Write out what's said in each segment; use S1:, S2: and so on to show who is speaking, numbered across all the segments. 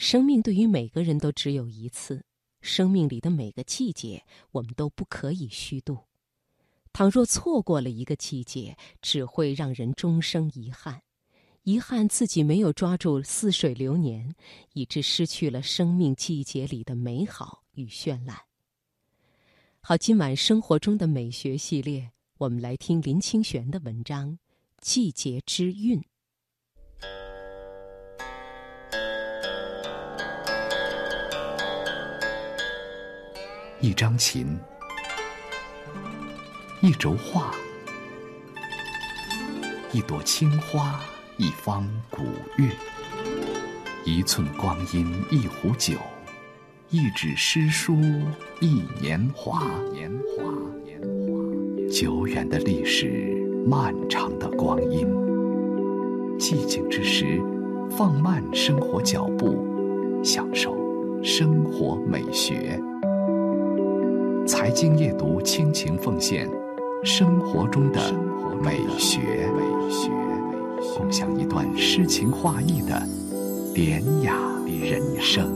S1: 生命对于每个人都只有一次，生命里的每个季节，我们都不可以虚度。倘若错过了一个季节，只会让人终生遗憾，遗憾自己没有抓住似水流年，以致失去了生命季节里的美好与绚烂。好，今晚生活中的美学系列，我们来听林清玄的文章《季节之韵》。
S2: 一张琴，一轴画，一朵青花，一方古月，一寸光阴，一壶酒，一纸诗书，一年华。年华，年华，久远的历史，漫长的光阴。寂静之时，放慢生活脚步，享受生活美学。财经夜读倾情奉献生活中的美学，共享一段诗情画意的典雅人生。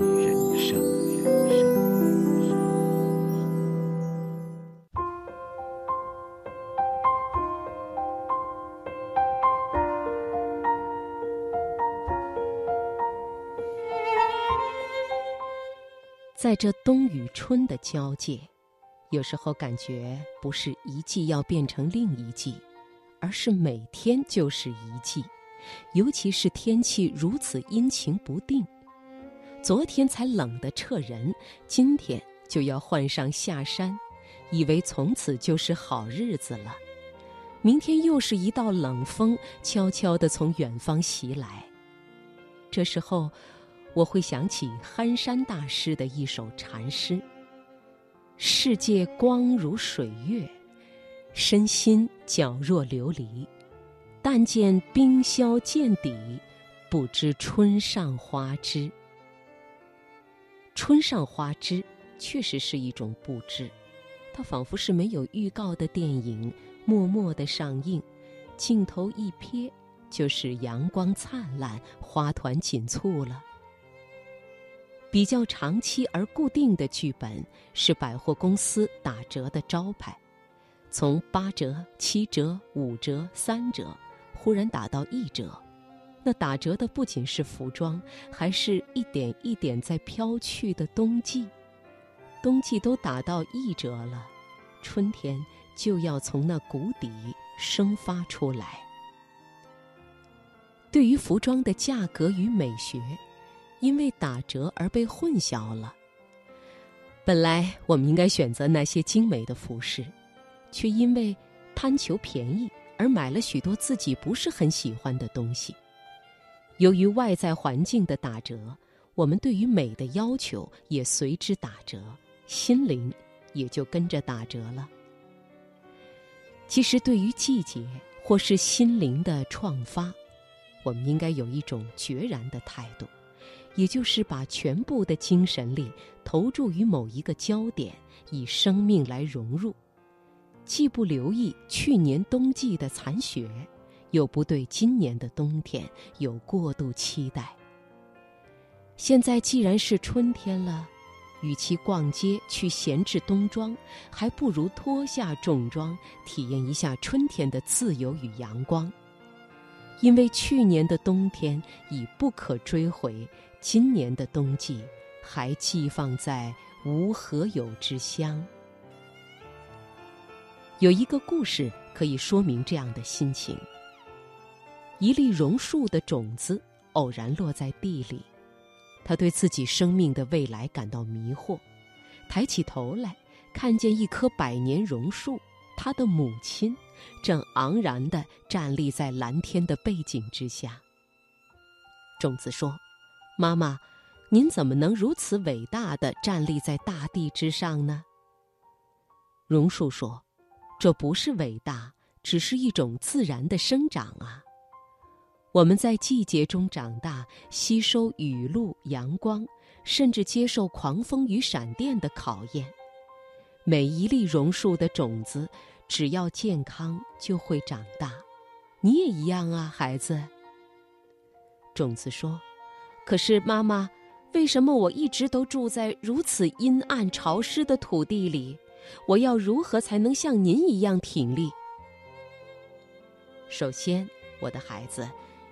S1: 在这冬与春的交界。有时候感觉不是一季要变成另一季，而是每天就是一季。尤其是天气如此阴晴不定，昨天才冷得彻人，今天就要换上下山，以为从此就是好日子了。明天又是一道冷风悄悄地从远方袭来。这时候，我会想起憨山大师的一首禅诗。世界光如水月，身心皎若琉璃。但见冰消见底，不知春上花枝。春上花枝确实是一种布置，它仿佛是没有预告的电影，默默的上映，镜头一瞥，就是阳光灿烂，花团锦簇了。比较长期而固定的剧本是百货公司打折的招牌，从八折、七折、五折、三折，忽然打到一折。那打折的不仅是服装，还是一点一点在飘去的冬季。冬季都打到一折了，春天就要从那谷底生发出来。对于服装的价格与美学。因为打折而被混淆了。本来我们应该选择那些精美的服饰，却因为贪求便宜而买了许多自己不是很喜欢的东西。由于外在环境的打折，我们对于美的要求也随之打折，心灵也就跟着打折了。其实，对于季节或是心灵的创发，我们应该有一种决然的态度。也就是把全部的精神力投注于某一个焦点，以生命来融入，既不留意去年冬季的残雪，又不对今年的冬天有过度期待。现在既然是春天了，与其逛街去闲置冬装，还不如脱下重装，体验一下春天的自由与阳光。因为去年的冬天已不可追回。今年的冬季还寄放在无何有之乡。有一个故事可以说明这样的心情：一粒榕树的种子偶然落在地里，他对自己生命的未来感到迷惑，抬起头来，看见一棵百年榕树，他的母亲正昂然地站立在蓝天的背景之下。种子说。妈妈，您怎么能如此伟大的站立在大地之上呢？榕树说：“这不是伟大，只是一种自然的生长啊。我们在季节中长大，吸收雨露、阳光，甚至接受狂风与闪电的考验。每一粒榕树的种子，只要健康，就会长大。你也一样啊，孩子。”种子说。可是，妈妈，为什么我一直都住在如此阴暗潮湿的土地里？我要如何才能像您一样挺立？首先，我的孩子，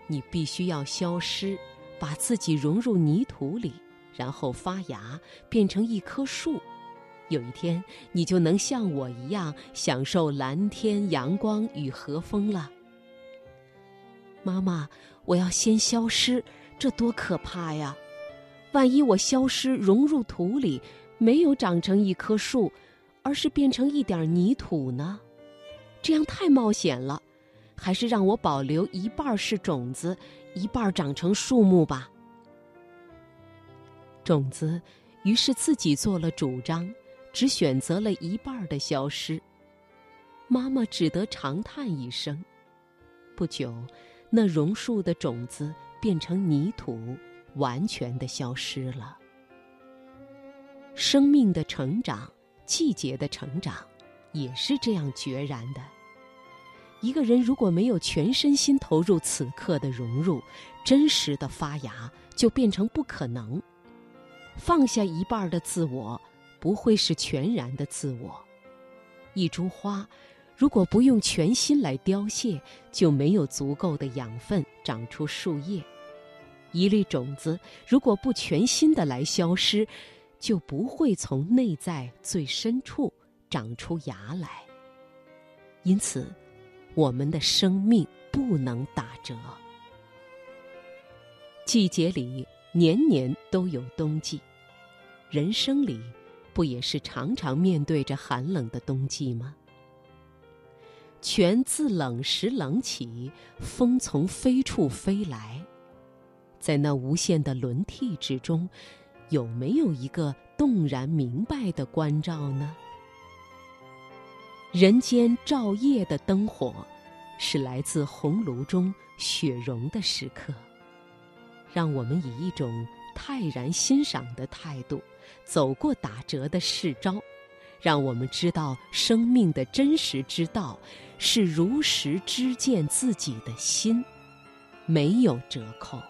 S1: 你必须要消失，把自己融入泥土里，然后发芽，变成一棵树。有一天，你就能像我一样享受蓝天、阳光与和风了。妈妈，我要先消失，这多可怕呀！万一我消失融入土里，没有长成一棵树，而是变成一点泥土呢？这样太冒险了，还是让我保留一半是种子，一半长成树木吧。种子于是自己做了主张。只选择了一半的消失，妈妈只得长叹一声。不久，那榕树的种子变成泥土，完全的消失了。生命的成长，季节的成长，也是这样决然的。一个人如果没有全身心投入此刻的融入，真实的发芽就变成不可能。放下一半的自我。不会是全然的自我。一株花，如果不用全心来凋谢，就没有足够的养分长出树叶；一粒种子，如果不全心的来消失，就不会从内在最深处长出芽来。因此，我们的生命不能打折。季节里年年都有冬季，人生里。不也是常常面对着寒冷的冬季吗？泉自冷时冷起，风从飞处飞来，在那无限的轮替之中，有没有一个动然明白的关照呢？人间照夜的灯火，是来自红炉中雪融的时刻，让我们以一种。泰然欣赏的态度，走过打折的世招，让我们知道生命的真实之道是如实知见自己的心，没有折扣。